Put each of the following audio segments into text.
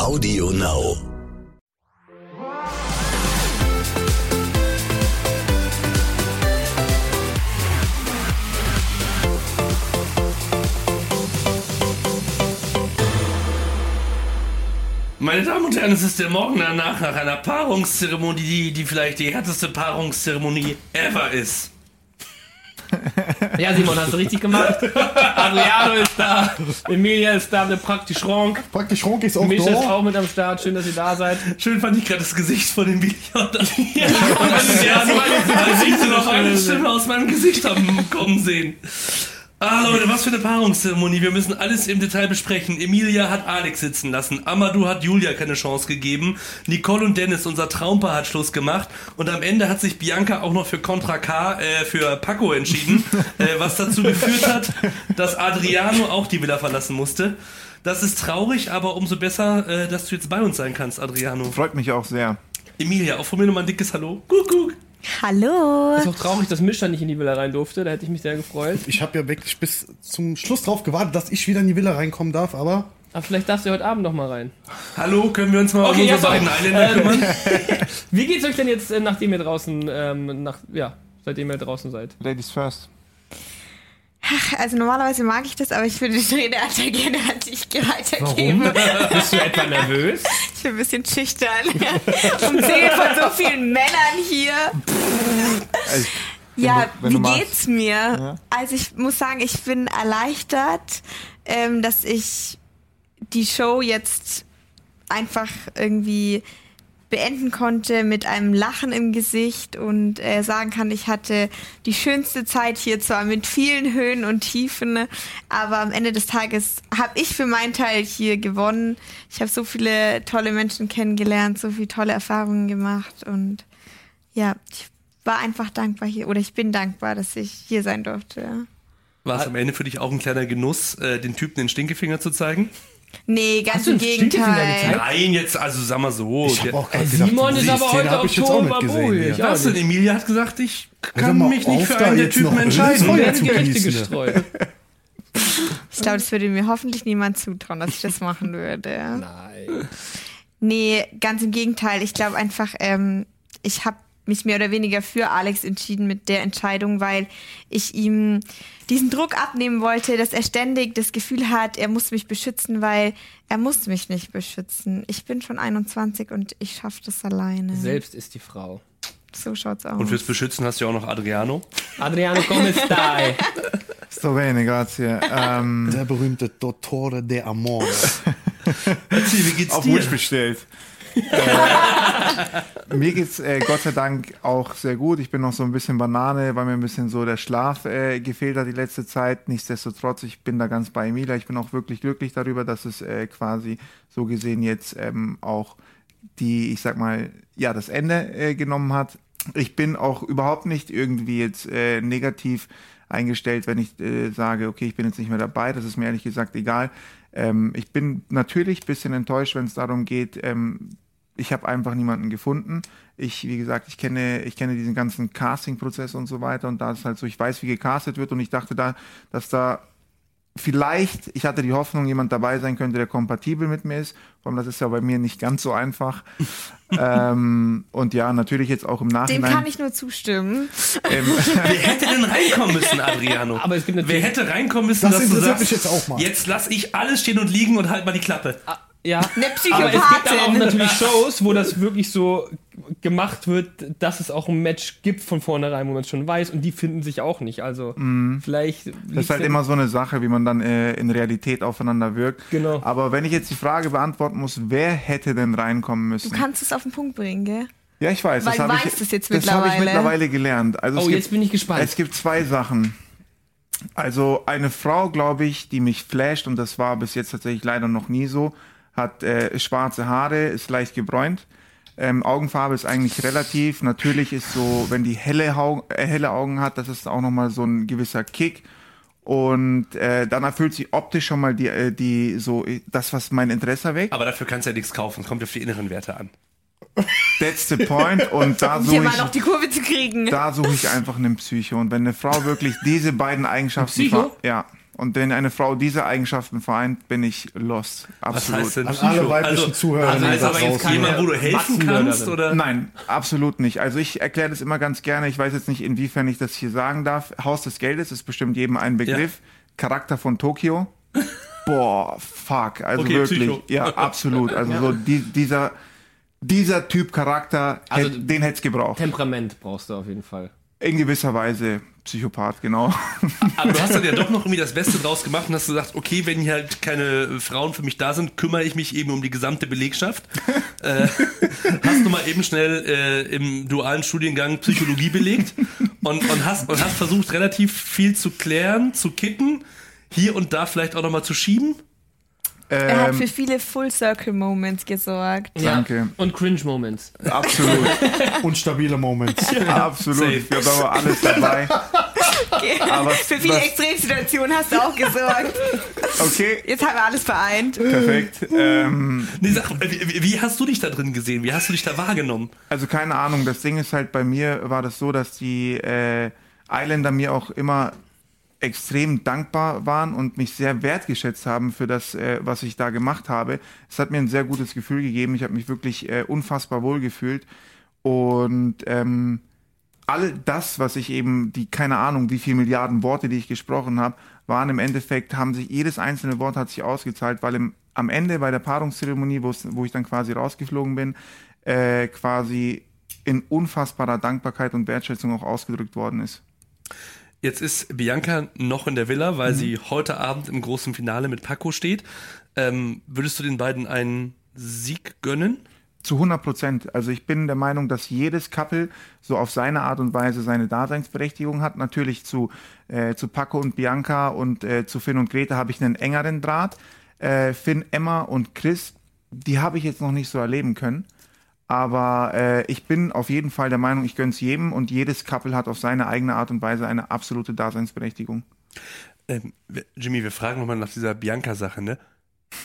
Audio Now. Meine Damen und Herren, es ist der Morgen danach nach einer Paarungszeremonie, die, die vielleicht die härteste Paarungszeremonie ever ist. Ja, Simon, hast du richtig gemacht. Adriano ist da, Emilia ist da, der praktisch Ronk. Praktisch Ronk ist auch Mischa ist da. auch mit am Start. Schön, dass ihr da seid. Schön fand ich gerade das Gesicht von dem Video. Ja, Ja, als ich so noch eine Stimme aus meinem Gesicht haben kommen sehen. Ah, Leute, was für eine Paarungszeremonie. Wir müssen alles im Detail besprechen. Emilia hat Alex sitzen lassen. Amadou hat Julia keine Chance gegeben. Nicole und Dennis, unser Traumpaar, hat Schluss gemacht. Und am Ende hat sich Bianca auch noch für Contra K, äh, für Paco entschieden. äh, was dazu geführt hat, dass Adriano auch die Villa verlassen musste. Das ist traurig, aber umso besser, äh, dass du jetzt bei uns sein kannst, Adriano. Freut mich auch sehr. Emilia, auch von mir nochmal ein dickes Hallo. Kuckuck. Hallo. Ist auch traurig, dass Mischa nicht in die Villa rein durfte. Da hätte ich mich sehr gefreut. Ich habe ja wirklich bis zum Schluss drauf gewartet, dass ich wieder in die Villa reinkommen darf, aber Aber vielleicht darfst du heute Abend noch mal rein. Hallo, können wir uns mal Okay, um unsere beiden. Eiländer kümmern? Wie geht's euch denn jetzt, äh, nachdem ihr draußen, ähm, nach, ja, seitdem ihr draußen seid? Ladies first. Also normalerweise mag ich das, aber ich würde den Redeanteil gerne an dich weitergeben. Bist du etwa nervös? Ich bin ein bisschen schüchtern. Umzingelt von so vielen Männern hier. Also, Ja, du- wie geht's mir? Ja. Also ich muss sagen, ich bin erleichtert, ähm, dass ich die Show jetzt einfach irgendwie beenden konnte mit einem Lachen im Gesicht und äh, sagen kann, ich hatte die schönste Zeit hier zwar mit vielen Höhen und Tiefen, aber am Ende des Tages habe ich für meinen Teil hier gewonnen. Ich habe so viele tolle Menschen kennengelernt, so viele tolle Erfahrungen gemacht und ja, ich war einfach dankbar hier oder ich bin dankbar, dass ich hier sein durfte. War es am Ende für dich auch ein kleiner Genuss, äh, den Typen den Stinkefinger zu zeigen? Nee, ganz im Gegenteil. Nein, jetzt, also sag mal so. ich habe auch gedacht, Simon ist aber heute hab auf Ton. Ja. Was denn? Emilia hat gesagt, ich kann mal mich nicht für einen der Typen entscheiden. Feuer werden zu Gerichte gestreut. Ich glaube, das würde mir hoffentlich niemand zutrauen, dass ich das machen würde. Nein. Nee, ganz im Gegenteil. Ich glaube einfach, ähm, ich habe mich mehr oder weniger für Alex entschieden mit der Entscheidung, weil ich ihm diesen Druck abnehmen wollte, dass er ständig das Gefühl hat, er muss mich beschützen, weil er muss mich nicht beschützen. Ich bin schon 21 und ich schaffe das alleine. Selbst ist die Frau. So schaut's aus. Und fürs Beschützen hast du ja auch noch Adriano. Adriano, come stai? Sto bene, grazie. Ähm, Der berühmte Dottore de Amore. Erzähl, wie geht's auf dir? Wunsch bestellt. Äh, mir geht's äh, Gott sei Dank auch sehr gut. Ich bin noch so ein bisschen Banane, weil mir ein bisschen so der Schlaf äh, gefehlt hat die letzte Zeit. Nichtsdestotrotz, ich bin da ganz bei Emilia. Ich bin auch wirklich glücklich darüber, dass es äh, quasi so gesehen jetzt ähm, auch die, ich sag mal, ja, das Ende äh, genommen hat. Ich bin auch überhaupt nicht irgendwie jetzt äh, negativ eingestellt, wenn ich äh, sage, okay, ich bin jetzt nicht mehr dabei. Das ist mir ehrlich gesagt egal. Ähm, ich bin natürlich ein bisschen enttäuscht, wenn es darum geht, ähm, ich habe einfach niemanden gefunden. Ich, wie gesagt, ich kenne, ich kenne diesen ganzen Casting-Prozess und so weiter und da ist halt so, ich weiß, wie gecastet wird und ich dachte da, dass da vielleicht, ich hatte die Hoffnung, jemand dabei sein könnte, der kompatibel mit mir ist. Vor allem, das ist ja bei mir nicht ganz so einfach. ähm, und ja, natürlich jetzt auch im Dem Nachhinein. kann ich nur zustimmen. ähm, Wer hätte denn reinkommen müssen, Adriano? Aber es gibt Wer natürlich- hätte reinkommen müssen, Das dass du sagst, jetzt auch mal. jetzt lass ich alles stehen und liegen und halt mal die Klappe. Ja. Eine Aber es gibt aber auch Psychopathin. natürlich Shows, wo das wirklich so gemacht wird, dass es auch ein Match gibt von vornherein, wo man es schon weiß und die finden sich auch nicht. Also vielleicht. Mhm. Das ist halt immer so eine Sache, wie man dann äh, in Realität aufeinander wirkt. Genau. Aber wenn ich jetzt die Frage beantworten muss, wer hätte denn reinkommen Du müssen? kannst es auf den Punkt bringen, gell? Ja, ich weiß. Weil das du habe ich, weißt es jetzt das habe ich mittlerweile. mittlerweile gelernt. Also Oh, gibt, jetzt bin ich gespannt. Es gibt zwei Sachen. Also eine Frau, glaube ich, die mich flasht, und das war bis jetzt tatsächlich leider noch nie so, hat äh, schwarze Haare, ist leicht gebräunt. Ähm, Augenfarbe ist eigentlich relativ. Natürlich ist so, wenn die helle, Hau äh, helle Augen hat, das ist auch nochmal so ein gewisser Kick. Und äh, dann erfüllt sie optisch schon mal die, äh, die so äh, das, was mein Interesse weckt. Aber dafür kannst du ja nichts kaufen. Kommt auf die inneren Werte an. That's the point. Und da Um suche hier mal ich, noch die Kurve zu kriegen. da suche ich einfach einen Psycho. Und wenn eine Frau wirklich diese beiden Eigenschaften, Psycho? ver- ja, Und wenn eine Frau diese Eigenschaften vereint, bin ich lost. Was Absolut. heißt denn An alle weiblichen Also, Zuhörer. also ist aber jetzt jemand, wo du helfen kannst? Oder? Nein, absolut nicht. Also ich erkläre das immer ganz gerne. Ich weiß jetzt nicht, inwiefern ich das hier sagen darf. Haus des Geldes ist bestimmt jedem ein Begriff. Charakter von Tokio. Boah, fuck. Also Okay, wirklich. Psycho. Ja, absolut. Also so die, dieser, dieser Typ Charakter, Also hätt, den hätte es gebraucht. Temperament brauchst du auf jeden Fall. In gewisser Weise Psychopath, genau. Aber du hast dann ja doch noch irgendwie das Beste draus gemacht und hast gesagt, okay, wenn hier halt keine Frauen für mich da sind, kümmere ich mich eben um die gesamte Belegschaft. äh, hast du mal eben schnell äh, im dualen Studiengang Psychologie belegt und, und, hast, und hast versucht, relativ viel zu klären, zu kitten, hier und da vielleicht auch nochmal zu schieben. Er hat Ähm, für viele Full-Circle-Moments gesorgt. Danke. Und Cringe-Moments. absolut, Und stabile Moments. absolut. Safe. Wir haben aber alles dabei. Aber für viele was- Extremsituationen hast du auch gesorgt. Okay, Jetzt haben wir alles vereint. perfekt. Ähm, Nee, sag, äh, wie, wie hast du dich da drin gesehen? Wie hast du dich da wahrgenommen? Also keine Ahnung, das Ding ist halt, bei mir war das so, dass die äh, Islander mir auch immer extrem dankbar waren und mich sehr wertgeschätzt haben für das, äh, was ich da gemacht habe. Es hat mir ein sehr gutes Gefühl gegeben. Ich habe mich wirklich äh, unfassbar wohl gefühlt. Und ähm, all das, was ich eben, die keine Ahnung, wie viele Milliarden Worte, die ich gesprochen habe, waren im Endeffekt, haben sich, jedes einzelne Wort hat sich ausgezahlt, weil im, am Ende bei der Paarungszeremonie, wo ich dann quasi rausgeflogen bin, äh, quasi in unfassbarer Dankbarkeit und Wertschätzung auch ausgedrückt worden ist. Jetzt ist Bianca noch in der Villa, weil sie heute Abend im großen Finale mit Paco steht. Ähm, würdest du den beiden einen Sieg gönnen? Zu 100 Prozent. Also ich bin der Meinung, dass jedes Couple so auf seine Art und Weise seine Daseinsberechtigung hat. Natürlich zu, äh, zu Paco und Bianca und äh, zu Finn und Grete habe ich einen engeren Draht. Äh, Finn, Emma und Chris, die habe ich jetzt noch nicht so erleben können. Aber äh, ich bin auf jeden Fall der Meinung, ich gönn's jedem und jedes Couple hat auf seine eigene Art und Weise eine absolute Daseinsberechtigung. Ähm, Jimmy, wir fragen nochmal nach dieser Bianca-Sache, ne?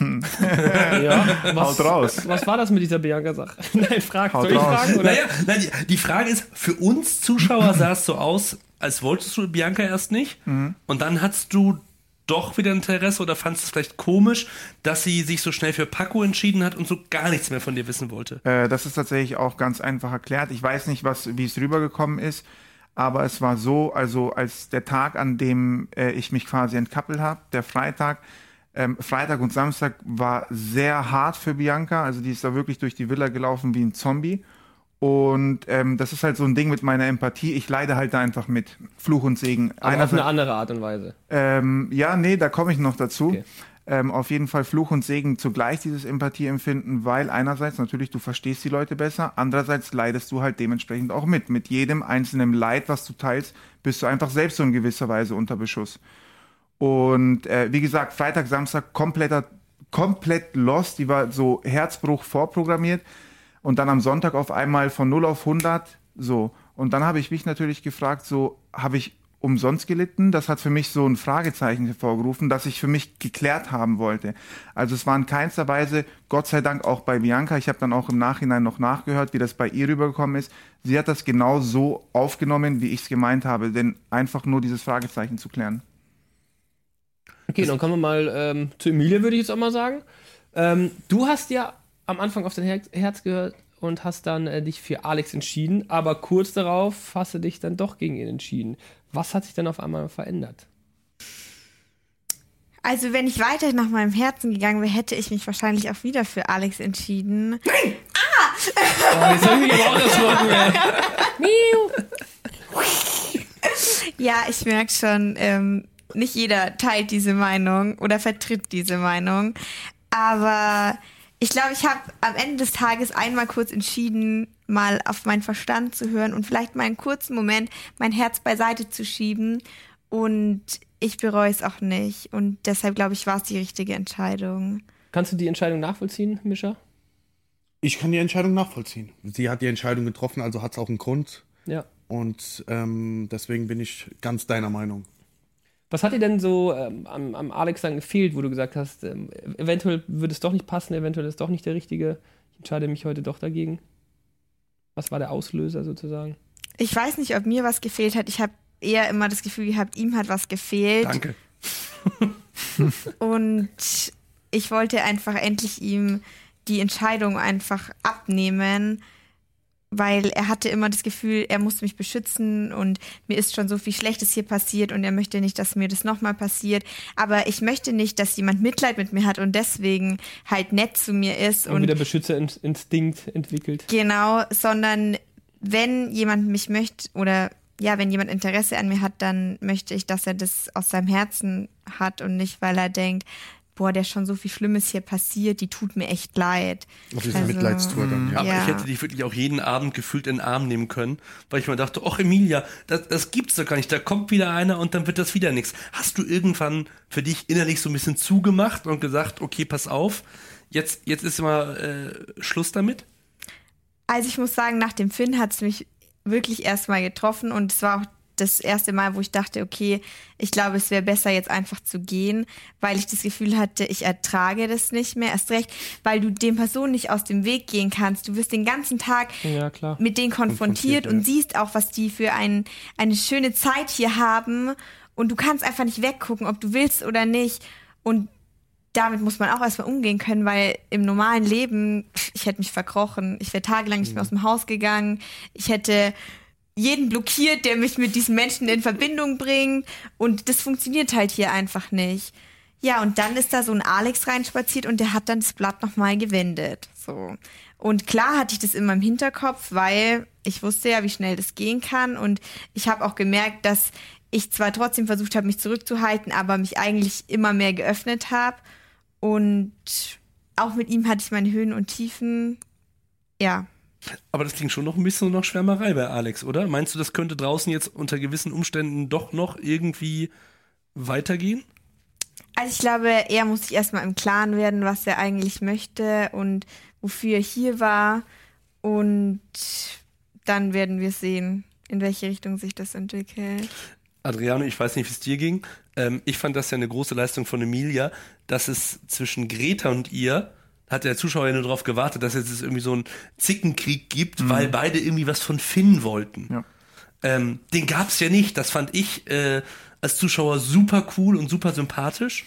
Ja, was, Haut raus. Was war das mit dieser Bianca-Sache? Nein, frag. Haut Soll ich raus. fragen? Oder? Naja, nein, die, die Frage ist, für uns Zuschauer sah es so aus, als wolltest du Bianca erst nicht. Und dann hattest du doch wieder Interesse oder fandest es vielleicht komisch, dass sie sich so schnell für Paco entschieden hat und so gar nichts mehr von dir wissen wollte. Äh, das ist tatsächlich auch ganz einfach erklärt. Ich weiß nicht, was, wie es rübergekommen ist, aber es war so, also als der Tag, an dem äh, ich mich quasi entkappelt habe, der Freitag, ähm, Freitag und Samstag war sehr hart für Bianca. Also die ist da wirklich durch die Villa gelaufen wie ein Zombie. Und ähm, das ist halt so ein Ding mit meiner Empathie. Ich leide halt da einfach mit. Fluch und Segen. Aber auf Einerseits- eine andere Art und Weise. ähm, ja, nee, da komme ich noch dazu. Okay. Ähm, auf jeden Fall Fluch und Segen zugleich dieses Empathieempfinden, weil einerseits natürlich du verstehst die Leute besser, andererseits leidest du halt dementsprechend auch mit. Mit jedem einzelnen Leid, was du teilst, bist du einfach selbst so in gewisser Weise unter Beschuss. Und äh, wie gesagt, Freitag, Samstag kompletter, komplett lost. Die war so Herzbruch vorprogrammiert. Und dann am Sonntag auf einmal von 0 auf 100. So. Und dann habe ich mich natürlich gefragt, so, habe ich umsonst gelitten? Das hat für mich so ein Fragezeichen hervorgerufen, das ich für mich geklärt haben wollte. Also es war in keinster Weise, Gott sei Dank auch bei Bianca, ich habe dann auch im Nachhinein noch nachgehört, wie das bei ihr rübergekommen ist. Sie hat das genau so aufgenommen, wie ich es gemeint habe, denn einfach nur dieses Fragezeichen zu klären. Okay, dann kommen wir mal ähm, zu Emilia, würde ich jetzt auch mal sagen. Ähm, du hast ja am Anfang auf dein Herz, gehört und hast dann äh, dich für Alex entschieden, aber kurz darauf hast du dich dann doch gegen ihn entschieden. Was hat sich dann auf einmal verändert? Also, wenn ich weiter nach meinem Herzen gegangen wäre, hätte ich mich wahrscheinlich auch wieder für Alex entschieden. Oh, jetzt habe ich mich aber auch erschrocken, ey. Ja, ich merke schon, ähm, nicht jeder teilt diese Meinung oder vertritt diese Meinung. Aber ich glaube, ich habe am Ende des Tages einmal kurz entschieden, mal auf meinen Verstand zu hören und vielleicht mal einen kurzen Moment mein Herz beiseite zu schieben. Und ich bereue es auch nicht. Und deshalb glaube ich, war es die richtige Entscheidung. Kannst du die Entscheidung nachvollziehen, Mischa? Ich kann die Entscheidung nachvollziehen. Sie hat die Entscheidung getroffen, also hat es auch einen Grund. Ja. Und ähm, deswegen bin ich ganz deiner Meinung. Was hat dir denn so ähm, am, am Alex dann gefehlt, wo du gesagt hast, ähm, eventuell würde es doch nicht passen, eventuell ist es doch nicht der richtige, ich entscheide mich heute doch dagegen? Was war der Auslöser sozusagen? Ich weiß nicht, ob mir was gefehlt hat. Ich habe eher immer das Gefühl gehabt, ihm hat was gefehlt. Danke. und ich wollte einfach endlich ihm die Entscheidung einfach abnehmen, weil er hatte immer das Gefühl, er muss mich beschützen und mir ist schon so viel Schlechtes hier passiert und er möchte nicht, dass mir das nochmal passiert. Aber ich möchte nicht, dass jemand Mitleid mit mir hat und deswegen halt nett zu mir ist. Und, Und, wieder Beschützerinstinkt entwickelt. genau, sondern wenn jemand mich möchte oder ja, wenn jemand Interesse an mir hat, dann möchte ich, dass er das aus seinem Herzen hat und nicht, weil er denkt, boah, der ist schon so viel Schlimmes hier passiert, die tut mir echt leid. Auf diese Also, Mitleidstour dann, ja. Aber Ja. ich hätte dich wirklich auch jeden Abend gefühlt in den Arm nehmen können, weil ich mir dachte, ach Emilia, das, das gibt's doch gar nicht. Da kommt wieder einer und dann wird das wieder nichts. Hast du irgendwann für dich innerlich so ein bisschen zugemacht und gesagt, okay, pass auf, jetzt, jetzt ist mal äh, Schluss damit? Also ich muss sagen, nach dem Finn hat es mich wirklich erstmal getroffen und es war auch das erste Mal, wo ich dachte, okay, ich glaube, es wäre besser jetzt einfach zu gehen, weil ich das Gefühl hatte, ich ertrage das nicht mehr. Erst recht, weil du den Personen nicht aus dem Weg gehen kannst. Du wirst den ganzen Tag Ja, klar. mit denen konfrontiert, Konfrontiert, und ja. siehst auch, was die für ein, eine schöne Zeit hier haben. Und du kannst einfach nicht weggucken, ob du willst oder nicht. Und damit muss man auch erstmal umgehen können, weil im normalen Leben, ich hätte mich verkrochen. Ich wäre tagelang nicht mehr aus dem Haus gegangen. Ich hätte jeden blockiert, der mich mit diesen Menschen in Verbindung bringt. Und das funktioniert halt hier einfach nicht. Ja, und dann ist da so ein Alex reinspaziert und der hat dann das Blatt nochmal gewendet. So. Und klar hatte ich das immer im Hinterkopf, weil ich wusste ja, wie schnell das gehen kann. Und ich habe auch gemerkt, dass ich zwar trotzdem versucht habe, mich zurückzuhalten, aber mich eigentlich immer mehr geöffnet habe. Und auch mit ihm hatte ich meine Höhen und Tiefen. Ja. Aber das klingt schon noch ein bisschen nach Schwärmerei bei Alex, oder? Meinst du, das könnte draußen jetzt unter gewissen Umständen doch noch irgendwie weitergehen? Also ich glaube, er muss sich erstmal im Klaren werden, was er eigentlich möchte und wofür er hier war. Und dann werden wir sehen, in welche Richtung sich das entwickelt. Adriano, ich weiß nicht, wie es dir ging. Ähm, ich fand das ja eine große Leistung von Emilia, dass es zwischen Greta und ihr, hat der Zuschauer ja nur darauf gewartet, dass jetzt es irgendwie so einen Zickenkrieg gibt, weil beide irgendwie was von Finn wollten. Ja. Ähm, den gab's ja nicht. Das fand ich äh, als Zuschauer super cool und super sympathisch.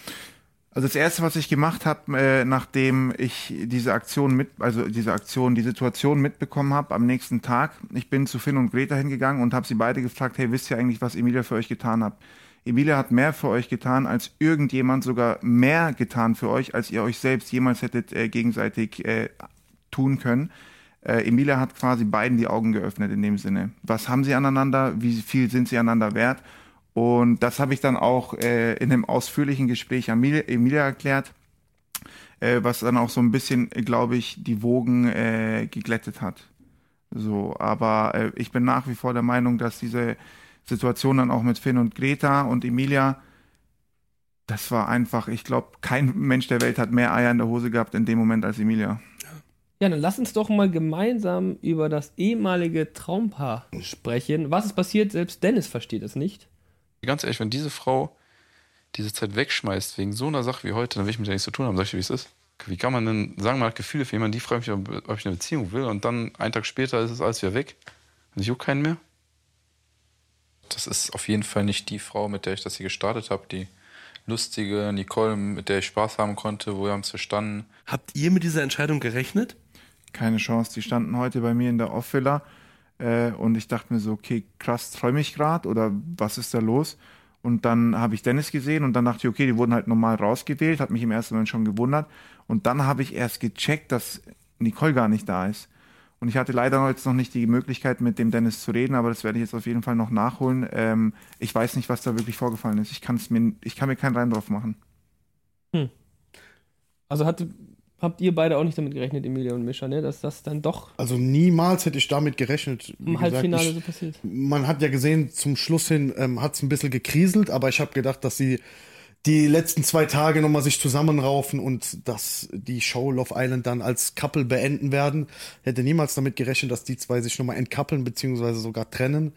Also das erste, was ich gemacht habe, äh, nachdem ich diese Aktion mit, also diese Aktion, die Situation mitbekommen habe, am nächsten Tag, ich bin zu Finn und Greta hingegangen und habe sie beide gefragt, hey, wisst ihr eigentlich, was Emilia für euch getan hat? Emilia hat mehr für euch getan, als irgendjemand sogar mehr getan für euch, als ihr euch selbst jemals hättet äh, gegenseitig äh, tun können. Äh, Emilia hat quasi beiden die Augen geöffnet in dem Sinne. Was haben sie aneinander? Wie viel sind sie einander wert? Und das habe ich dann auch äh, in einem ausführlichen Gespräch Emilia, Emilia erklärt, äh, was dann auch so ein bisschen, glaube ich, die Wogen äh, geglättet hat. So, aber äh, ich bin nach wie vor der Meinung, dass diese Situation dann auch mit Finn und Greta und Emilia, das war einfach, ich glaube, kein Mensch der Welt hat mehr Eier in der Hose gehabt in dem Moment als Emilia. Ja, dann lass uns doch mal gemeinsam über das ehemalige Traumpaar sprechen. Was ist passiert? Selbst Dennis versteht es nicht. Ganz ehrlich, wenn diese Frau diese Zeit wegschmeißt wegen so einer Sache wie heute, dann will ich mit der nichts zu tun haben. Sag ich dir, wie es ist. Wie kann man denn sagen, man hat Gefühle für jemanden, die fragt mich, ob ob ich eine Beziehung will und dann einen Tag später ist es alles wieder weg und ich juck keinen mehr? Das ist auf jeden Fall nicht die Frau, mit der ich das hier gestartet habe, die lustige Nicole, mit der ich Spaß haben konnte, wo wir haben es verstanden. Habt ihr mit dieser Entscheidung gerechnet? Keine Chance. Die standen heute bei mir in der Off-Villa äh, und ich dachte mir so, okay, krass, träume ich gerade oder was ist da los? Und dann habe ich Dennis gesehen und dann dachte ich, okay, die wurden halt normal rausgewählt, hat mich im ersten Moment schon gewundert. Und dann habe ich erst gecheckt, dass Nicole gar nicht da ist. Und ich hatte leider jetzt noch nicht die Möglichkeit, mit dem Dennis zu reden, aber das werde ich jetzt auf jeden Fall noch nachholen. Ähm, ich weiß nicht, was da wirklich vorgefallen ist. Ich, kann's mir, ich kann mir keinen Reim drauf machen. Also hatte, habt ihr beide auch nicht damit gerechnet, Emilia und Mischa, ne? dass das dann doch Also niemals hätte ich damit gerechnet. Wie im gesagt, Halbfinale ich, so passiert. man hat ja gesehen, zum Schluss hin ähm, hat es ein bisschen gekriselt, aber ich habe gedacht, dass sie die letzten zwei Tage nochmal sich zusammenraufen und dass die Show Love Island dann als Couple beenden werden. Hätte niemals damit gerechnet, dass die zwei sich nochmal entkappeln beziehungsweise sogar trennen.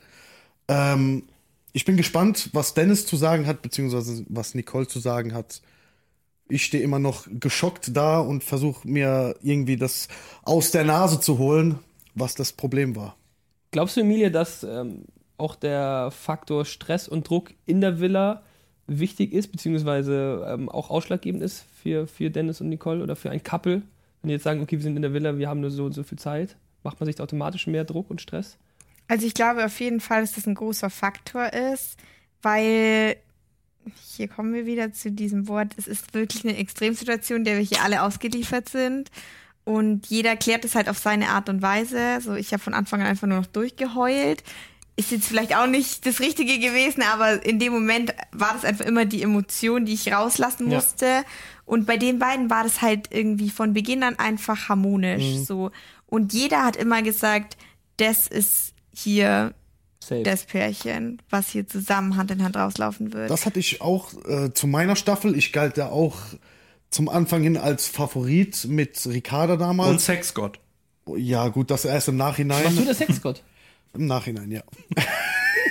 Ähm, ich bin gespannt, was Dennis zu sagen hat, beziehungsweise was Nicole zu sagen hat. Ich stehe immer noch geschockt da und versuche mir irgendwie das aus der Nase zu holen, was das Problem war. Glaubst du, Emilia, dass ähm, auch der Faktor Stress und Druck in der Villa wichtig ist, beziehungsweise ähm, auch ausschlaggebend ist für, für Dennis und Nicole oder für ein Couple? Wenn die jetzt sagen, okay, wir sind in der Villa, wir haben nur so und so viel Zeit, macht man sich da automatisch mehr Druck und Stress? Also ich glaube auf jeden Fall, dass das ein großer Faktor ist, weil hier kommen wir wieder zu diesem Wort, es ist wirklich eine Extremsituation, der wir hier alle ausgeliefert sind. Und jeder klärt es halt auf seine Art und Weise. So, ich habe von Anfang an einfach nur noch durchgeheult. Ist jetzt vielleicht auch nicht das Richtige gewesen, aber in dem Moment war das einfach immer die Emotion, die ich rauslassen Ja. musste. Und bei den beiden war das halt irgendwie von Beginn an einfach harmonisch. Mhm. So. Und jeder hat immer gesagt, das ist hier Safe. das Pärchen, was hier zusammen Hand in Hand rauslaufen wird. Das hatte ich auch äh, zu meiner Staffel. Ich galt da auch zum Anfang hin als Favorit mit Ricarda Und damals. Sexgott. ja, gut, das erst im Nachhinein. Warst du der Sexgott? Im Nachhinein, ja.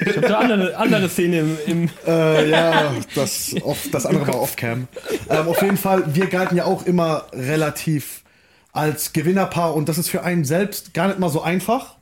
Ich habe da andere, andere Szene im, im Äh, ja, das, off, das andere war off-cam. Ähm, auf jeden Fall, wir galten ja auch immer relativ als Gewinnerpaar und das ist für einen selbst gar nicht mal so einfach.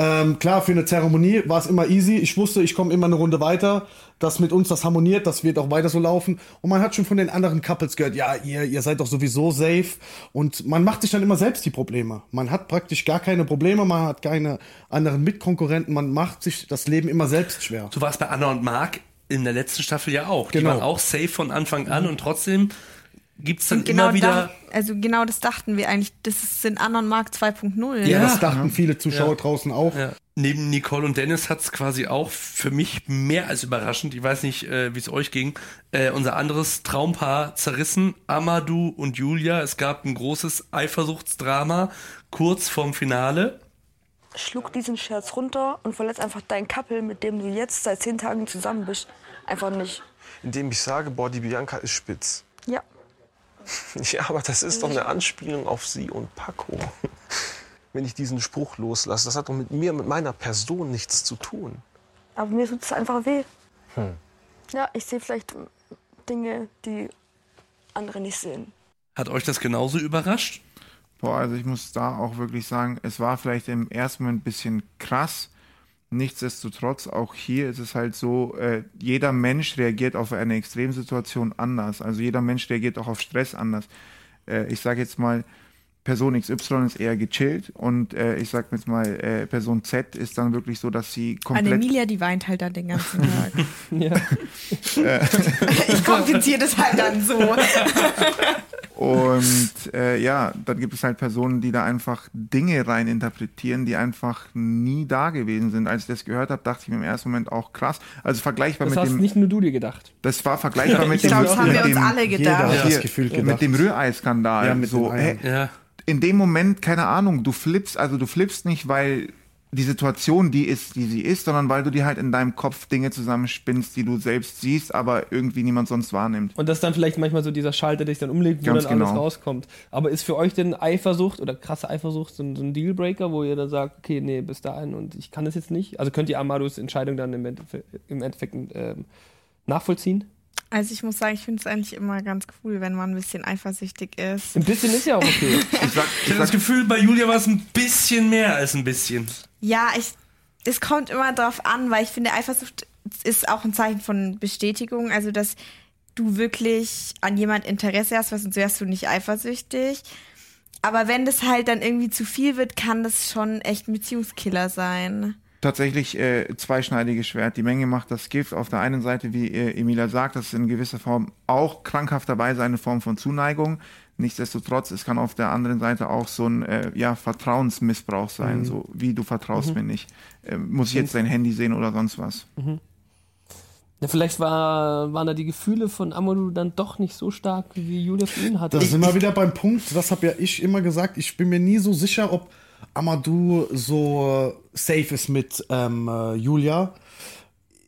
Ähm, klar, für eine Zeremonie war es immer easy. Ich wusste, ich komme immer eine Runde weiter. Das mit uns, das harmoniert, das wird auch weiter so laufen. Und man hat schon von den anderen Couples gehört, ja, ihr, ihr seid doch sowieso safe. Und man macht sich dann immer selbst die Probleme. Man hat praktisch gar keine Probleme, man hat keine anderen Mitkonkurrenten, man macht sich das Leben immer selbst schwer. Du warst bei Anna und Marc in der letzten Staffel ja auch. Die Genau. waren auch safe von Anfang an und trotzdem gibt es dann genau, immer wieder. also genau das dachten wir eigentlich. Das ist- sind Anna und Mark 2.0. Ja. Das dachten viele Zuschauer draußen auch. Ja. Neben Nicole und Dennis hat es quasi auch für mich mehr als überraschend, ich weiß nicht, äh, wie es euch ging, äh, unser anderes Traumpaar zerrissen, Amadou und Julia. Es gab ein großes Eifersuchtsdrama kurz vorm Finale. Schluck diesen Scherz runter und verletz einfach dein Couple, mit dem du jetzt seit zehn Tagen zusammen bist. Einfach nicht. Indem ich sage, boah, die Bianca ist spitz. Ja. Ja, aber das ist doch eine Anspielung auf sie und Paco. Wenn ich diesen Spruch loslasse, das hat doch mit mir, mit meiner Person nichts zu tun. Aber mir tut es einfach weh. Ja, ich sehe vielleicht Dinge, die andere nicht sehen. Hat euch das genauso überrascht? Boah, also ich muss da auch wirklich sagen, es war vielleicht im ersten Moment ein bisschen krass. Nichtsdestotrotz, auch hier ist es halt so, äh, jeder Mensch reagiert auf eine Extremsituation anders. Also jeder Mensch reagiert auch auf Stress anders. Äh, ich sage jetzt mal, Person XY ist eher gechillt und äh, ich sage jetzt mal, äh, Person Z ist dann wirklich so, dass sie komplett... Anne-Emilia, die weint halt dann den ganzen Tag. ich kompliziere das halt dann so. Und äh, ja, dann gibt es halt Personen, die da einfach Dinge rein interpretieren, die einfach nie da gewesen sind. Als ich das gehört habe, dachte ich mir im ersten Moment auch krass. Also vergleichbar Das mit hast dem, nicht nur du dir gedacht. das war vergleichbar mit Ich dem, glaube, das haben mit wir uns dem, alle Jeder gedacht. hat das Gefühl gedacht. mit dem Rührei-Skandal. Ja, mit so, Ja. In dem Moment, keine Ahnung, du flippst, also du flippst nicht, weil die Situation die ist, die sie ist, sondern weil du dir halt in deinem Kopf Dinge zusammenspinnst, die du selbst siehst, aber irgendwie niemand sonst wahrnimmt. Und das ist dann vielleicht manchmal so dieser Schalter, der sich dann umlegt, wo Ganz dann alles genau. rauskommt. Aber ist für euch denn Eifersucht oder krasse Eifersucht so ein, so ein Dealbreaker, wo ihr dann sagt, okay, nee, bis dahin und ich kann das jetzt nicht? Also könnt ihr Amadus Entscheidung dann im Endeffekt, im Endeffekt ähm, nachvollziehen? Also ich muss sagen, ich finde es eigentlich immer ganz cool, wenn man ein bisschen eifersüchtig ist. Ein bisschen ist ja auch okay. Ich sag, Ich habe das Gefühl, bei Julia war es ein bisschen mehr als ein bisschen. Ja, ich, es kommt immer drauf an, weil ich finde, Eifersucht ist auch ein Zeichen von Bestätigung. Also, dass du wirklich an jemand Interesse hast, weil sonst wärst du nicht eifersüchtig. Aber wenn das halt dann irgendwie zu viel wird, kann das schon echt ein Beziehungskiller sein. Tatsächlich äh, zweischneidiges Schwert. Die Menge macht das Gift. Auf der einen Seite, wie äh, Emilia sagt, das ist in gewisser Form auch krankhafterweise eine Form von Zuneigung. Nichtsdestotrotz, es kann auf der anderen Seite auch so ein äh, ja, Vertrauensmissbrauch sein, so wie du vertraust mir nicht. Äh, muss ich jetzt dein Handy sehen oder sonst was? Ja, vielleicht war, waren da die Gefühle von Amadou dann doch nicht so stark, wie Julia für ihn hatte. Da sind wir wieder beim Punkt, das habe ja ich immer gesagt, ich bin mir nie so sicher, ob Amadou so safe ist mit ähm, äh, Julia.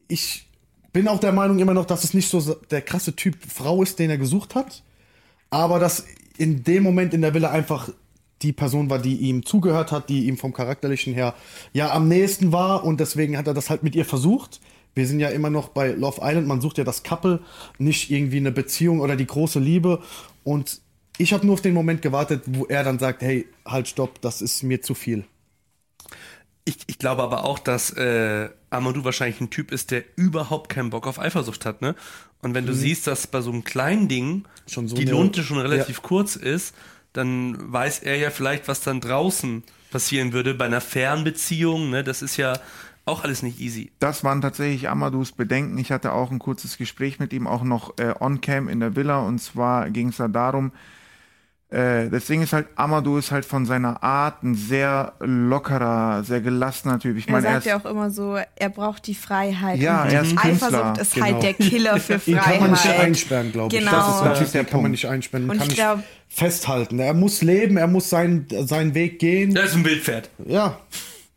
Ich bin auch der Meinung immer noch, dass es nicht so der krasse Typ Frau ist, den er gesucht hat, aber dass in dem Moment in der Villa einfach die Person war, die ihm zugehört hat, die ihm vom charakterlichen her ja am nächsten war und deswegen hat er das halt mit ihr versucht. Wir sind ja immer noch bei Love Island, man sucht ja das Couple, nicht irgendwie eine Beziehung oder die große Liebe und ich habe nur auf den Moment gewartet, wo er dann sagt, hey, halt stopp, das ist mir zu viel. Ich, ich glaube aber auch, dass äh, Amadou wahrscheinlich ein Typ ist, der überhaupt keinen Bock auf Eifersucht hat, ne? Und wenn du siehst, dass bei so einem kleinen Ding Schon so die Lunte schon relativ kurz ist, dann weiß er ja vielleicht, was dann draußen passieren würde bei einer Fernbeziehung. Ne? Das ist ja auch alles nicht easy. Das waren tatsächlich Amadus Bedenken. Ich hatte auch ein kurzes Gespräch mit ihm, auch noch äh, on-cam in der Villa. Und zwar ging es da darum, äh, das Ding ist halt, Amadou ist halt von seiner Art ein sehr lockerer, sehr gelassener Typ. Ich Er meine, er sagt ist, ja auch immer so, er braucht die Freiheit. Ja, und er ist Künstler. Eifersucht ist Genau. halt der Killer für Ihn kann man nicht Freiheit. einsperren, glaube ich. Genau. Das ist ein Das Typ, ist der den kann man nicht einsperren, Und kann ich nicht glaub- festhalten. Er muss leben, er muss seinen, seinen Weg gehen. Da ist ein Wildpferd. Ja,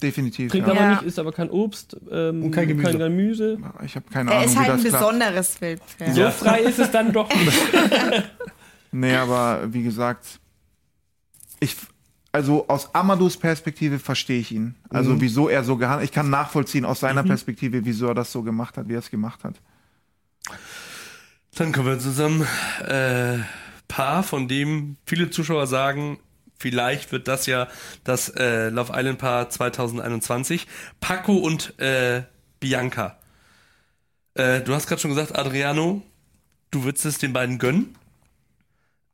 definitiv. Trinkt Ja. aber nicht, isst aber kein Obst ähm, Und kein Gemüse. kein Gemüse. Ich habe keine Er Ahnung, ist wie halt ein das klappt. besonderes Wildpferd. So frei ist es dann doch nicht. Nee, aber wie gesagt, ich, also aus Amadus Perspektive verstehe ich ihn. Also wieso er so gehandelt, ich kann nachvollziehen aus seiner Perspektive, wieso er das so gemacht hat, wie er es gemacht hat. Dann kommen wir zusammen. Äh, Paar, von dem viele Zuschauer sagen, vielleicht wird das ja das äh, Love Island Paar 2021. Paco und äh, Bianca. Äh, du hast gerade schon gesagt, Adriano, du würdest es den beiden gönnen.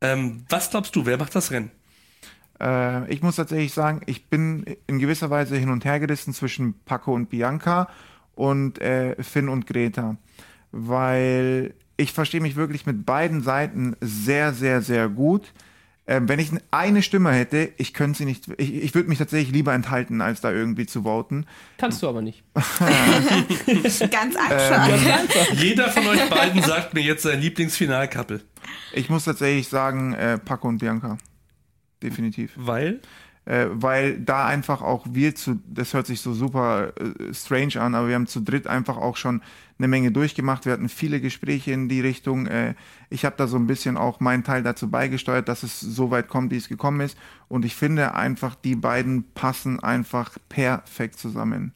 Ähm, was glaubst du, wer macht das Rennen? Äh, ich muss tatsächlich sagen, ich bin in gewisser Weise hin und her gerissen zwischen Paco und Bianca und äh, Finn und Greta. Weil ich verstehe mich wirklich mit beiden Seiten sehr, sehr, sehr gut. Ähm, wenn ich eine Stimme hätte, ich könnte sie nicht, ich, ich würde mich tatsächlich lieber enthalten, als da irgendwie zu voten. Kannst du aber nicht. Ganz einfach. Jeder von euch beiden sagt mir jetzt sein Lieblingsfinalkappel. Ich muss tatsächlich sagen, äh, Paco und Bianca. Definitiv. Weil? Äh, weil da einfach auch wir zu, das hört sich so super äh, strange an, aber wir haben zu dritt einfach auch schon eine Menge durchgemacht. Wir hatten viele Gespräche in die Richtung. Äh, ich habe da so ein bisschen auch meinen Teil dazu beigesteuert, dass es so weit kommt, wie es gekommen ist. Und ich finde einfach, die beiden passen einfach perfekt zusammen.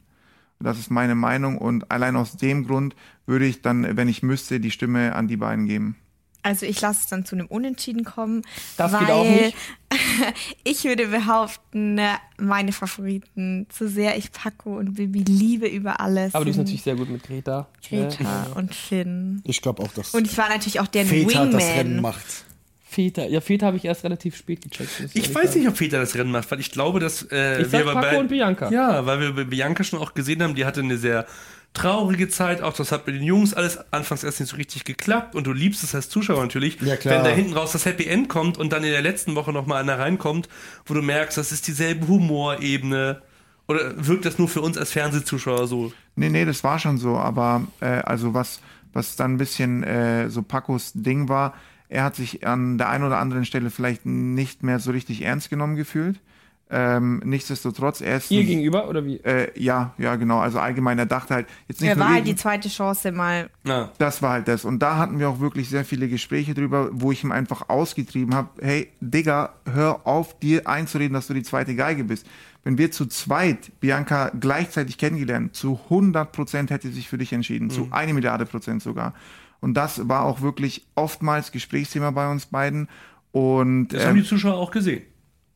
Das ist meine Meinung und allein aus dem Grund würde ich dann, wenn ich müsste, die Stimme an die beiden geben. Also ich lasse es dann zu einem Unentschieden kommen. Das weil geht auch nicht. ich würde behaupten, ne, meine Favoriten, so sehr ich Paco und Bibi liebe über alles. Aber du bist natürlich sehr gut mit Greta. Greta und Finn. ich glaube auch, dass Und ich war natürlich auch der Väter das Rennen Wingman. macht. Väter. Ja, Väter habe ich erst relativ spät gecheckt. Ich weiß nicht, ob Peter das Rennen macht, weil ich glaube, dass äh, Ich sag wir Paco bei und Bianca. Ja, weil wir bei Bianca schon auch gesehen haben, die hatte eine sehr traurige Zeit. Auch das hat mit den Jungs alles anfangs erst nicht so richtig geklappt. Und du liebst es als Zuschauer natürlich, Ja, wenn da hinten raus das Happy End kommt und dann in der letzten Woche nochmal einer reinkommt, wo du merkst, das ist dieselbe Humorebene. Oder wirkt das nur für uns als Fernsehzuschauer so? Nee, nee, das war schon so, aber äh, also was, was dann ein bisschen äh, so Pacos Ding war, er hat sich an der einen oder anderen Stelle vielleicht nicht mehr so richtig ernst genommen gefühlt. Ähm, nichtsdestotrotz, er ist. Ihr gegenüber oder wie? Äh, ja, ja, genau. Also allgemein, er dachte halt, jetzt nicht Er nur war halt die zweite Chance mal. Na, das war halt das. Und da hatten wir auch wirklich sehr viele Gespräche drüber, wo ich ihm einfach ausgetrieben habe, hey, Digga, hör auf, dir einzureden, dass du die zweite Geige bist. Wenn wir zu zweit Bianca gleichzeitig kennengelernt, zu 100 Prozent hätte sie sich für dich entschieden, zu eine Milliarde Prozent sogar. Und das war auch wirklich oftmals Gesprächsthema bei uns beiden. Und das ähm, haben die Zuschauer auch gesehen.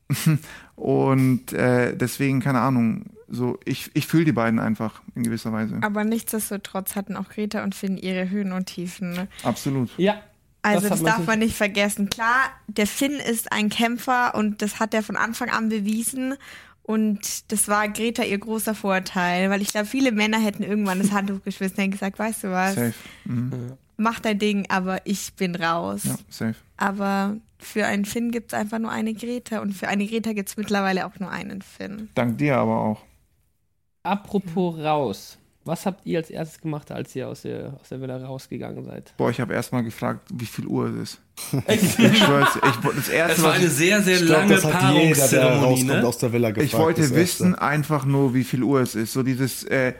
und äh, deswegen, keine Ahnung, so, ich, ich fühle die beiden einfach in gewisser Weise. Aber nichtsdestotrotz hatten auch Greta und Finn ihre Höhen und Tiefen. Ne? Absolut. Ja. Also Das das, darf man nicht vergessen. Klar, der Finn ist ein Kämpfer und das hat er von Anfang an bewiesen. Und das war Greta ihr großer Vorteil, weil ich glaube, viele Männer hätten irgendwann das Handtuch geschmissen und gesagt, weißt du was, Safe. Mhm. mach dein Ding, aber ich bin raus. Ja, safe. Aber für einen Finn gibt es einfach nur eine Greta und für eine Greta gibt es mittlerweile auch nur einen Finn. Dank dir aber auch. Apropos raus. Was habt ihr als erstes gemacht, als ihr aus der, aus der Villa rausgegangen seid? Boah, ich habe erstmal gefragt, wie viel Uhr es ist. Ich schwör's, ich, das Es erste, war was eine ich, sehr, sehr Ich glaube, lange Paarungszeremonie, rauskommt ne? aus der Villa gefragt. ich wollte wissen einfach nur, wie viel Uhr es ist. So dieses äh,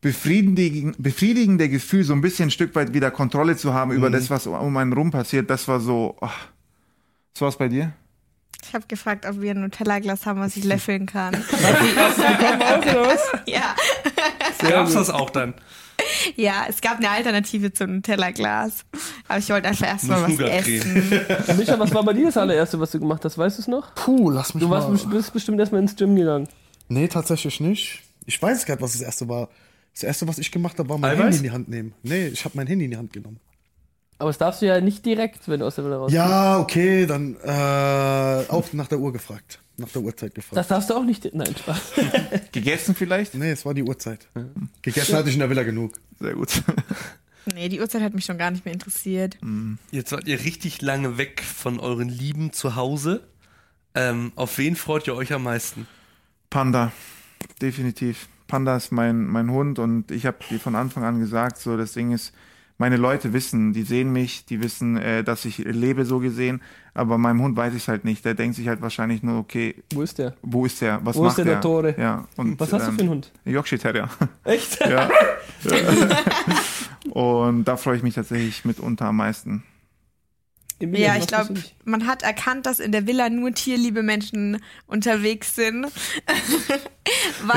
befriedigende, befriedigende Gefühl, so ein bisschen ein Stück weit wieder Kontrolle zu haben über das, was um einen rum passiert, das war so. Oh. Was war's bei dir? Ich habe gefragt, ob wir ein Nutella-Glas haben, was ich löffeln kann. ja. Gab's das auch dann? ja, es gab eine Alternative zum Nutella-Glas. Aber ich wollte einfach erstmal was essen. Micha, was war bei dir das allererste, was du gemacht hast? Weißt du es noch? Puh, lass mich Du warst, mal. bist bestimmt erstmal ins Gym gegangen. Nee, tatsächlich nicht. Ich weiß gerade, was das erste war. Das erste, was ich gemacht habe, war mein Eiweiß? Handy in die Hand nehmen. Nee, ich habe mein Handy in die Hand genommen. Aber das darfst du ja nicht direkt, wenn du aus der Villa raus Ja, okay, dann äh, auch nach der Uhr gefragt. Nach der Uhrzeit gefragt. Das darfst du auch nicht. Nein, Spaß. Gegessen vielleicht? nee, es war die Uhrzeit. Gegessen hatte ich in der Villa genug. Sehr gut. Nee, die Uhrzeit hat mich schon gar nicht mehr interessiert. Jetzt wart ihr richtig lange weg von euren Lieben zu Hause. Ähm, auf wen freut ihr euch am meisten? Panda, definitiv. Panda ist mein, mein Hund und ich habe dir von Anfang an gesagt, so das Ding ist, meine Leute wissen, die sehen mich, die wissen, äh, dass ich lebe so gesehen, aber meinem Hund weiß ich halt nicht. Der denkt sich halt wahrscheinlich nur, okay, Wo ist der? wo ist der? Was Wo ist macht denn der der? Tore? Ja. Und, Was hast du ähm, für einen Hund? Yorkshire Terrier. Echt? ja. und da freue ich mich tatsächlich mitunter am meisten. Emilia, Ja, ich glaube, man hat erkannt, dass in der Villa nur tierliebe Menschen unterwegs sind.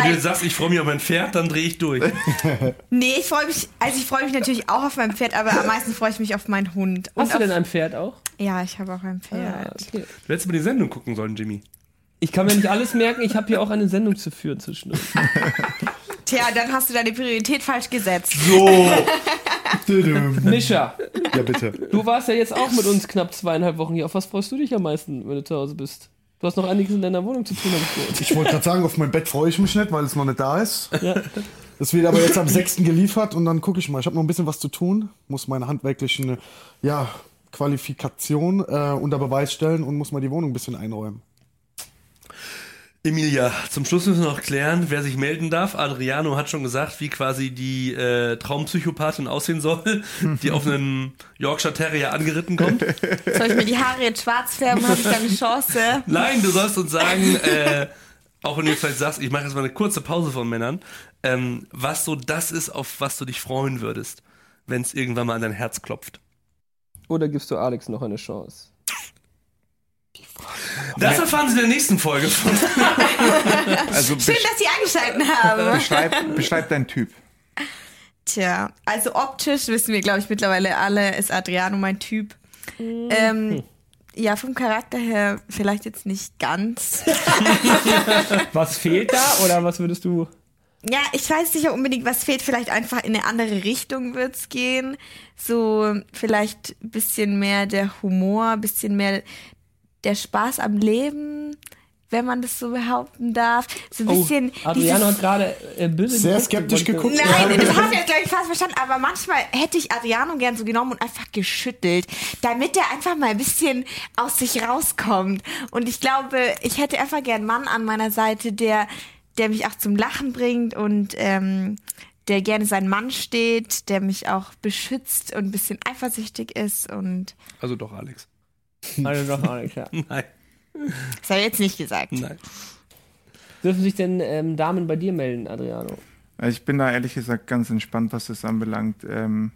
Wenn du sagst, ich freue mich auf mein Pferd, dann drehe ich durch. nee, ich freue mich, also ich freue mich natürlich auch auf mein Pferd, aber am meisten freue ich mich auf meinen Hund. Und Hast du auf, denn ein Pferd auch? ja, ich habe auch ein Pferd. Ah, okay. Du hättest mal die Sendung gucken sollen, Jimmy. Ich kann mir nicht alles merken, ich habe hier auch eine Sendung zu führen zwischendurch. Tja, dann hast du deine Priorität falsch gesetzt. Mischa, Ja, bitte. du warst ja jetzt auch mit uns knapp zweieinhalb Wochen hier. Auf was freust du dich am meisten, wenn du zu Hause bist? Du hast noch einiges in deiner Wohnung zu tun, habe ich gehört. Ich wollte gerade sagen, auf mein Bett freue ich mich nicht, weil es noch nicht da ist. Das wird aber jetzt am 6. geliefert und dann gucke ich mal. Ich habe noch ein bisschen was zu tun, muss meine handwerklichen ja, Qualifikation äh, unter Beweis stellen und muss mal die Wohnung ein bisschen einräumen. Emilia, zum Schluss müssen wir noch klären, wer sich melden darf. Adriano hat schon gesagt, wie quasi die äh, Traumpsychopathin aussehen soll, die auf einen Yorkshire Terrier angeritten kommt. Soll ich mir die Haare jetzt schwarz färben, habe ich da eine Chance? Nein, du sollst uns sagen, äh, auch wenn du vielleicht sagst, ich mache jetzt mal eine kurze Pause von Männern, ähm, was so das ist, auf was du dich freuen würdest, wenn es irgendwann mal an dein Herz klopft. Oder gibst du Alex noch eine Chance? Das erfahren Sie in der nächsten Folge von. Also Schön, dass Sie eingeschaltet haben. beschreib, beschreib deinen Typ. Tja, also optisch wissen wir, glaube ich, mittlerweile alle, ist Adriano mein Typ. Ähm, ja, vom Charakter her vielleicht jetzt nicht ganz. Was fehlt da oder was würdest du? Ja, ich weiß nicht unbedingt, was fehlt. Vielleicht einfach in eine andere Richtung wird's gehen. So vielleicht ein bisschen mehr der Humor, ein bisschen mehr der Spaß am Leben, wenn man das so behaupten darf. So ein bisschen Oh, Adriano hat gerade äh, böse Sehr skeptisch geguckt. Nein, das haben wir jetzt, glaube ich, fast verstanden. Aber manchmal hätte ich Adriano gern so genommen und einfach geschüttelt, damit er einfach mal ein bisschen aus sich rauskommt. Und ich glaube, ich hätte einfach gern einen Mann an meiner Seite, der, der mich auch zum Lachen bringt und ähm, der gerne sein Mann steht, der mich auch beschützt und ein bisschen eifersüchtig ist. Und Also doch, Alex. Also doch, Alex, ja. Nein, das habe ich jetzt nicht gesagt. nein. Dürfen sich denn ähm, Damen bei dir melden, Adriano? Also ich bin da ehrlich gesagt ganz entspannt, was das anbelangt. Ähm,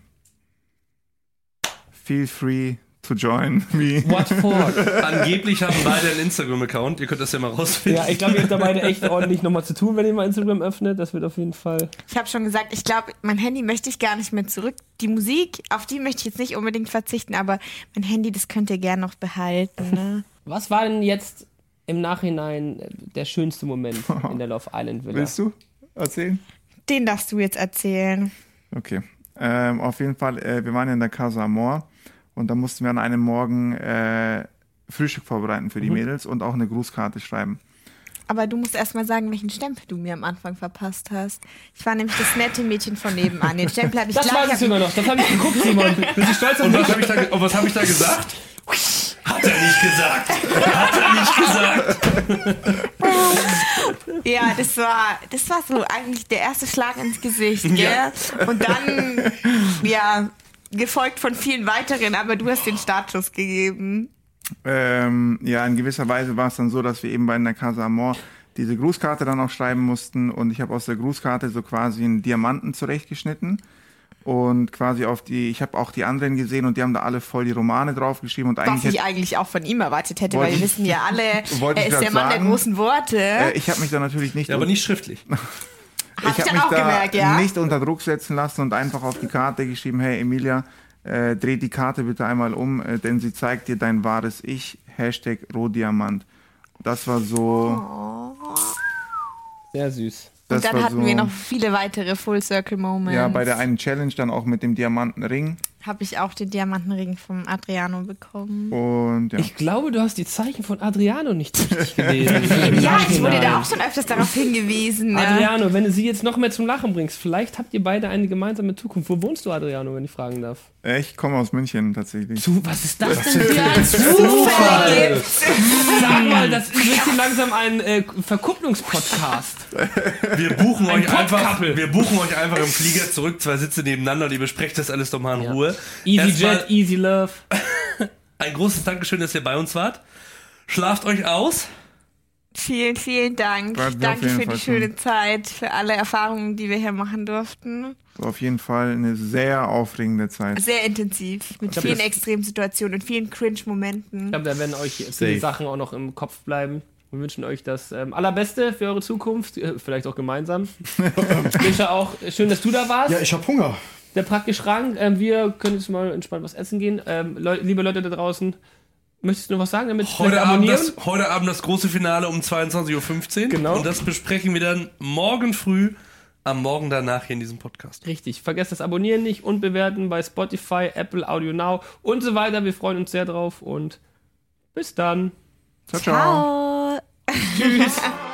feel free to join me. What for? Angeblich haben beide einen Instagram-Account. Ihr könnt das ja mal rausfinden. ja, ich glaube, ihr habt da beide echt ordentlich nochmal zu tun, wenn ihr mal Instagram öffnet. Das wird auf jeden Fall. Ich habe schon gesagt, ich glaube, mein Handy möchte ich gar nicht mehr zurück. Die Musik, auf die möchte ich jetzt nicht unbedingt verzichten, aber mein Handy, das könnt ihr gern noch behalten. Ne? Was war denn jetzt im Nachhinein der schönste Moment in der Love Island Villa? Willst du erzählen? Den darfst du jetzt erzählen. Okay. Ähm, auf jeden Fall, äh, wir waren ja in der Casa Amor und da mussten wir an einem Morgen äh, Frühstück vorbereiten für die Mädels und auch eine Grußkarte schreiben. Aber du musst erst mal sagen, welchen Stempel du mir am Anfang verpasst hast. Ich war nämlich das nette Mädchen von nebenan. Den Stempel habe ich Das gleich. weiß ich sogar noch. Das habe ich geguckt, Simon. Bist du stolz auf Und mich? was habe ich, da und was hab ich da gesagt? Hat er nicht gesagt. Hat er nicht gesagt. Ja, das war, das war so eigentlich der erste Schlag ins Gesicht, gell? Ja. Und dann, ja, gefolgt von vielen weiteren, aber du hast den Startschuss gegeben. Ähm, ja, in gewisser Weise war es dann so, dass wir eben bei der Casa Amor diese Grußkarte dann auch schreiben mussten und ich habe aus der Grußkarte so quasi einen Diamanten zurechtgeschnitten und quasi auf die, ich habe auch die anderen gesehen und die haben da alle voll die Romane draufgeschrieben und Was eigentlich ich hätte- eigentlich auch von ihm erwartet hätte, weil wir wissen ja alle, er ist der Mann der großen Worte. äh, ich habe mich da natürlich nicht Ja, aber nicht schriftlich. Hab ich habe dann mich auch da gemerkt, ja. nicht unter Druck setzen lassen und einfach auf die Karte geschrieben, hey Emilia, äh, dreh die Karte bitte einmal um, äh, denn sie zeigt dir dein wahres Ich, Hashtag Rohdiamant. Das war so, Sehr süß. das Und dann hatten so, wir noch viele weitere Full Circle Moments. ja, bei der einen Challenge dann auch mit dem Diamantenring. Habe ich auch den Diamantenring vom Adriano bekommen. Und ja. Ich glaube, du hast die Zeichen von Adriano nicht richtig gelesen. Ja, ich wurde da auch schon öfters darauf hingewiesen. Ja. Adriano, wenn du sie jetzt noch mehr zum Lachen bringst, vielleicht habt ihr beide eine gemeinsame Zukunft. Wo wohnst du, Adriano, wenn ich fragen darf? Äh, ich komme aus München tatsächlich. Du, was ist das denn für ein Zufall? Sag mal, das wird hier langsam ein äh, Verkupplungspodcast. Wir buchen, Ein euch einfach, wir buchen euch einfach im Flieger zurück, zwei Sitze nebeneinander und ihr besprecht das alles doch mal in Ruhe. Easy Jet, easy love. Ein großes Dankeschön, dass ihr bei uns wart. Schlaft euch aus. Vielen, vielen Dank. Danke für Fall die schöne Zeit, für alle Erfahrungen, die wir hier machen durften. Auf jeden Fall eine sehr aufregende Zeit. Sehr intensiv, mit glaub, vielen Extremsituationen und vielen Ich Cringe-Momenten. glaube, da werden euch viele Safe. Sachen auch noch im Kopf bleiben. Wir wünschen euch das ähm, Allerbeste für eure Zukunft, äh, vielleicht auch gemeinsam. Mischa auch, schön, dass du da warst. Ja, ich hab Hunger. Der praktisch Schrank. Ähm, wir können jetzt mal entspannt was essen gehen. Ähm, Leu liebe Leute da draußen, möchtest du noch was sagen, damit Heute Abend, abonnieren? das, heute Abend das große Finale um 22.15 Uhr. Genau. Und das besprechen wir dann morgen früh, am Morgen danach hier in diesem Podcast. Richtig. Vergesst das Abonnieren nicht und bewerten bei Spotify, Apple, Audio Now und so weiter. Wir freuen uns sehr drauf und bis dann. Ciao, ciao. Ciao. Tschüss.